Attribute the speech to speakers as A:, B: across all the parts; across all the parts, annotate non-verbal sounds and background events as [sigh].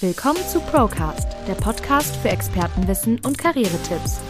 A: Willkommen zu Procast, der Podcast für Expertenwissen und Karrieretipps.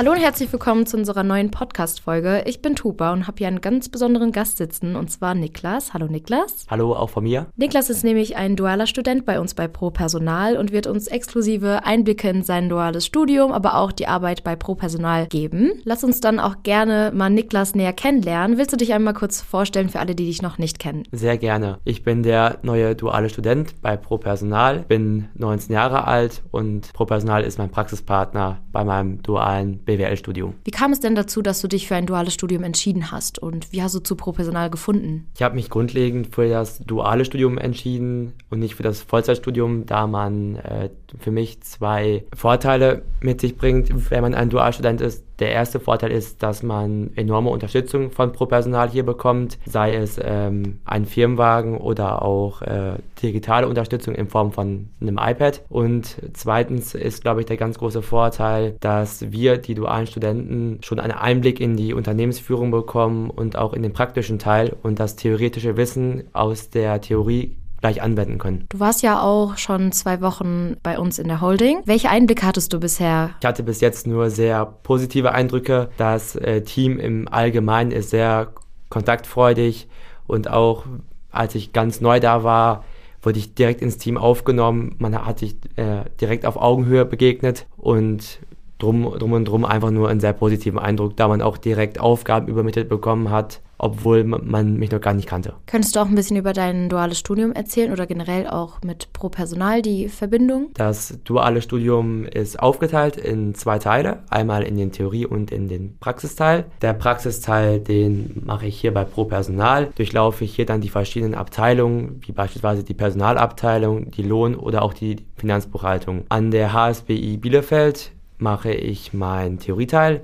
A: Hallo und herzlich willkommen zu unserer neuen Podcast-Folge. Ich bin Tuba und habe hier einen ganz besonderen Gast sitzen, und zwar Niklas. Hallo Niklas.
B: Hallo, auch von mir.
A: Niklas ist nämlich ein dualer Student bei uns bei Pro Personal und wird uns exklusive Einblicke in sein duales Studium, aber auch die Arbeit bei Pro Personal geben. Lass uns dann auch gerne mal Niklas näher kennenlernen. Willst du dich einmal kurz vorstellen für alle, die dich noch nicht kennen?
B: Sehr gerne. Ich bin der neue duale Student bei Pro Personal, bin 19 Jahre alt und Pro Personal ist mein Praxispartner bei meinem dualen BWL-Studium.
A: Wie kam es denn dazu, dass du dich für ein duales Studium entschieden hast und wie hast du zu Pro-Personal gefunden?
B: Ich habe mich grundlegend für das duale Studium entschieden und nicht für das Vollzeitstudium, da man äh, für mich zwei Vorteile mit sich bringt, wenn man ein Dualstudent ist. Der erste Vorteil ist, dass man enorme Unterstützung von Pro-Personal hier bekommt, sei es ähm, ein Firmenwagen oder auch äh, digitale Unterstützung in Form von einem iPad. Und zweitens ist, glaube ich, der ganz große Vorteil, dass wir, die dualen Studenten, schon einen Einblick in die Unternehmensführung bekommen und auch in den praktischen Teil und das theoretische Wissen aus der Theorie gleich anwenden können.
A: Du warst ja auch schon zwei Wochen bei uns in der Holding. Welche Einblicke hattest du bisher?
B: Ich hatte bis jetzt nur sehr positive Eindrücke. Das äh, Team im Allgemeinen ist sehr kontaktfreudig und auch als ich ganz neu da war, wurde ich direkt ins Team aufgenommen. Man hat sich äh, direkt auf Augenhöhe begegnet und drum, drum und drum einfach nur einen sehr positiven Eindruck, da man auch direkt Aufgaben übermittelt bekommen hat, obwohl man mich noch gar nicht kannte.
A: Könntest du auch ein bisschen über dein duales Studium erzählen oder generell auch mit Pro Personal die Verbindung?
B: Das duale Studium ist aufgeteilt in zwei Teile, einmal in den Theorie- und in den Praxisteil. Der Praxisteil, den mache ich hier bei Pro Personal, durchlaufe ich hier dann die verschiedenen Abteilungen, wie beispielsweise die Personalabteilung, die Lohn- oder auch die Finanzbuchhaltung. An der HSBI Bielefeld mache ich meinen Theorieteil.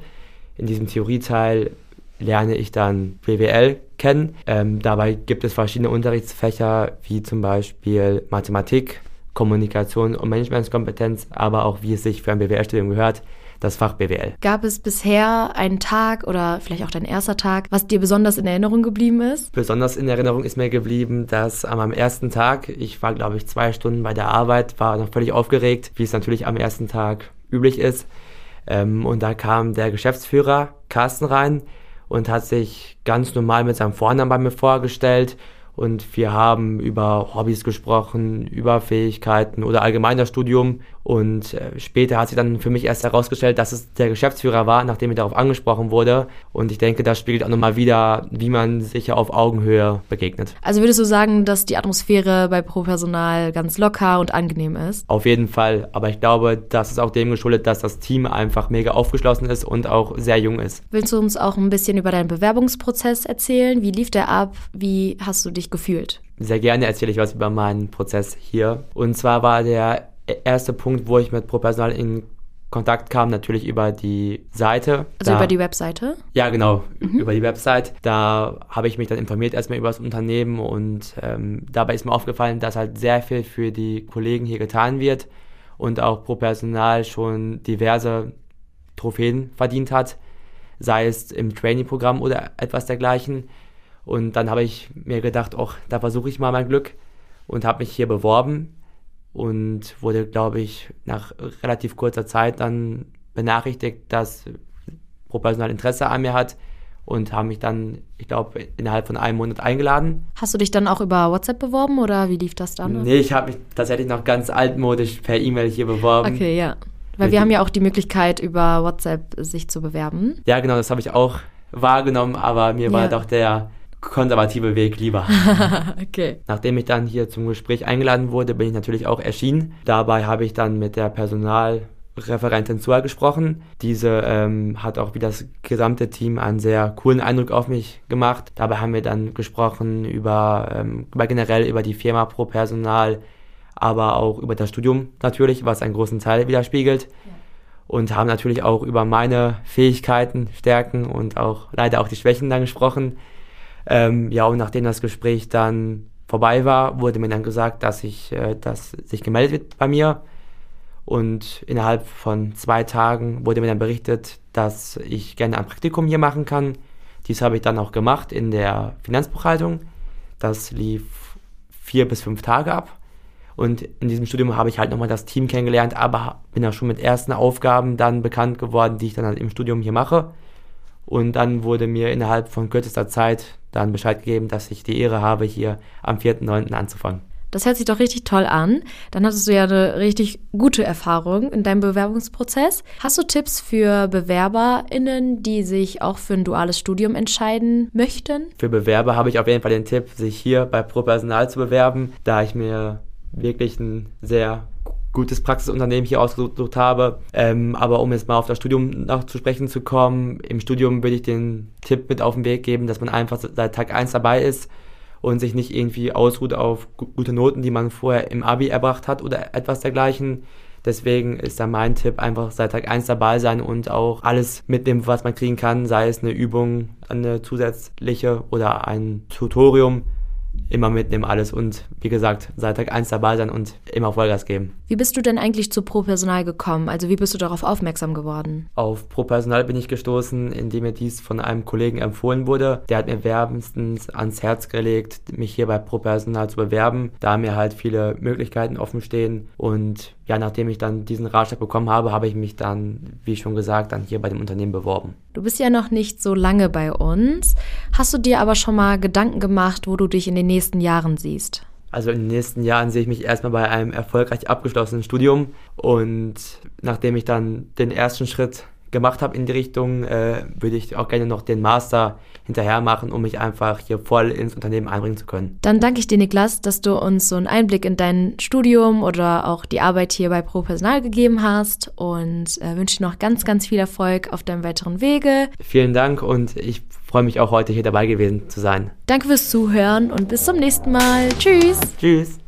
B: In diesem Theorieteil lerne ich dann BWL kennen. Ähm, dabei gibt es verschiedene Unterrichtsfächer, wie zum Beispiel Mathematik, Kommunikation und Managementskompetenz, aber auch wie es sich für ein BWL-Studium gehört, das Fach BWL.
A: Gab es bisher einen Tag oder vielleicht auch dein erster Tag, was dir besonders in Erinnerung geblieben ist?
B: Besonders in Erinnerung ist mir geblieben, dass an meinem ersten Tag, ich war glaube ich zwei Stunden bei der Arbeit, war noch völlig aufgeregt, wie es natürlich am ersten Tag üblich ist. Ähm, und da kam der Geschäftsführer Carsten rein und hat sich ganz normal mit seinem Vornamen bei mir vorgestellt und wir haben über Hobbys gesprochen, über Fähigkeiten oder allgemein das Studium. Und äh, später hat sich dann für mich erst herausgestellt, dass es der Geschäftsführer war, nachdem ich darauf angesprochen wurde. Und ich denke, das spiegelt auch nochmal wieder, wie man sich ja auf Augenhöhe begegnet.
A: Also würdest du sagen, dass die Atmosphäre bei Pro-Personal ganz locker und angenehm ist?
B: Auf jeden Fall. Aber ich glaube, das ist auch dem geschuldet, dass das Team einfach mega aufgeschlossen ist und auch sehr jung ist.
A: Willst du uns auch ein bisschen über deinen Bewerbungsprozess erzählen? Wie lief der ab? Wie hast du dich dich gefühlt?
B: Sehr gerne erzähle ich was über meinen Prozess hier. Und zwar war der erste Punkt, wo ich mit ProPersonal in Kontakt kam, natürlich über die Seite.
A: Also da, über die Webseite?
B: Ja, genau, mhm. über die Website. Da habe ich mich dann informiert erstmal über das Unternehmen und ähm, dabei ist mir aufgefallen, dass halt sehr viel für die Kollegen hier getan wird und auch pro Personal schon diverse Trophäen verdient hat, sei es im Training-Programm oder etwas dergleichen. Und dann habe ich mir gedacht, ach, da versuche ich mal mein Glück und habe mich hier beworben und wurde, glaube ich, nach relativ kurzer Zeit dann benachrichtigt, dass ProPersonal Interesse an mir hat und haben mich dann, ich glaube, innerhalb von einem Monat eingeladen.
A: Hast du dich dann auch über WhatsApp beworben oder wie lief das dann?
B: Nee, ich habe mich tatsächlich noch ganz altmodisch per E-Mail hier beworben.
A: Okay, ja. Weil wir haben ja auch die Möglichkeit, über WhatsApp sich zu bewerben.
B: Ja, genau, das habe ich auch wahrgenommen, aber mir ja. war doch der konservative Weg lieber. [laughs] okay. Nachdem ich dann hier zum Gespräch eingeladen wurde, bin ich natürlich auch erschienen. Dabei habe ich dann mit der Personalreferentin Zua gesprochen. Diese ähm, hat auch wie das gesamte Team einen sehr coolen Eindruck auf mich gemacht. Dabei haben wir dann gesprochen über, ähm, über generell über die Firma pro Personal, aber auch über das Studium natürlich, was einen großen Teil widerspiegelt. Ja. Und haben natürlich auch über meine Fähigkeiten, Stärken und auch leider auch die Schwächen dann gesprochen. Ähm, ja, und nachdem das Gespräch dann vorbei war, wurde mir dann gesagt, dass ich, äh, dass sich gemeldet wird bei mir. Und innerhalb von zwei Tagen wurde mir dann berichtet, dass ich gerne ein Praktikum hier machen kann. Dies habe ich dann auch gemacht in der Finanzbuchhaltung. Das lief vier bis fünf Tage ab. Und in diesem Studium habe ich halt nochmal das Team kennengelernt, aber bin auch schon mit ersten Aufgaben dann bekannt geworden, die ich dann halt im Studium hier mache. Und dann wurde mir innerhalb von kürzester Zeit dann Bescheid gegeben, dass ich die Ehre habe, hier am 4.9. anzufangen.
A: Das hört sich doch richtig toll an. Dann hattest du ja eine richtig gute Erfahrung in deinem Bewerbungsprozess. Hast du Tipps für BewerberInnen, die sich auch für ein duales Studium entscheiden möchten?
B: Für Bewerber habe ich auf jeden Fall den Tipp, sich hier bei Pro Personal zu bewerben, da ich mir wirklich ein sehr gutes Praxisunternehmen hier ausgesucht habe. Ähm, aber um jetzt mal auf das Studium noch zu sprechen zu kommen, im Studium würde ich den Tipp mit auf den Weg geben, dass man einfach seit Tag 1 dabei ist und sich nicht irgendwie ausruht auf gute Noten, die man vorher im Abi erbracht hat oder etwas dergleichen. Deswegen ist da mein Tipp einfach seit Tag 1 dabei sein und auch alles mitnehmen, was man kriegen kann, sei es eine Übung, eine zusätzliche oder ein Tutorium, immer mitnehmen alles und wie gesagt, seit Tag 1 dabei sein und immer Vollgas geben.
A: Wie bist du denn eigentlich zu ProPersonal gekommen? Also wie bist du darauf aufmerksam geworden?
B: Auf ProPersonal bin ich gestoßen, indem mir dies von einem Kollegen empfohlen wurde. Der hat mir wärmstens ans Herz gelegt, mich hier bei ProPersonal zu bewerben, da mir halt viele Möglichkeiten offen stehen und ja, nachdem ich dann diesen Ratschlag bekommen habe, habe ich mich dann, wie schon gesagt, dann hier bei dem Unternehmen beworben.
A: Du bist ja noch nicht so lange bei uns. Hast du dir aber schon mal Gedanken gemacht, wo du dich in den nächsten Jahren siehst?
B: Also in den nächsten Jahren sehe ich mich erstmal bei einem erfolgreich abgeschlossenen Studium und nachdem ich dann den ersten Schritt gemacht habe in die Richtung, äh, würde ich auch gerne noch den Master hinterher machen, um mich einfach hier voll ins Unternehmen einbringen zu können.
A: Dann danke ich dir, Niklas, dass du uns so einen Einblick in dein Studium oder auch die Arbeit hier bei Pro Personal gegeben hast und äh, wünsche dir noch ganz, ganz viel Erfolg auf deinem weiteren Wege.
B: Vielen Dank und ich freue mich auch heute hier dabei gewesen zu sein.
A: Danke fürs Zuhören und bis zum nächsten Mal. Tschüss.
B: Tschüss.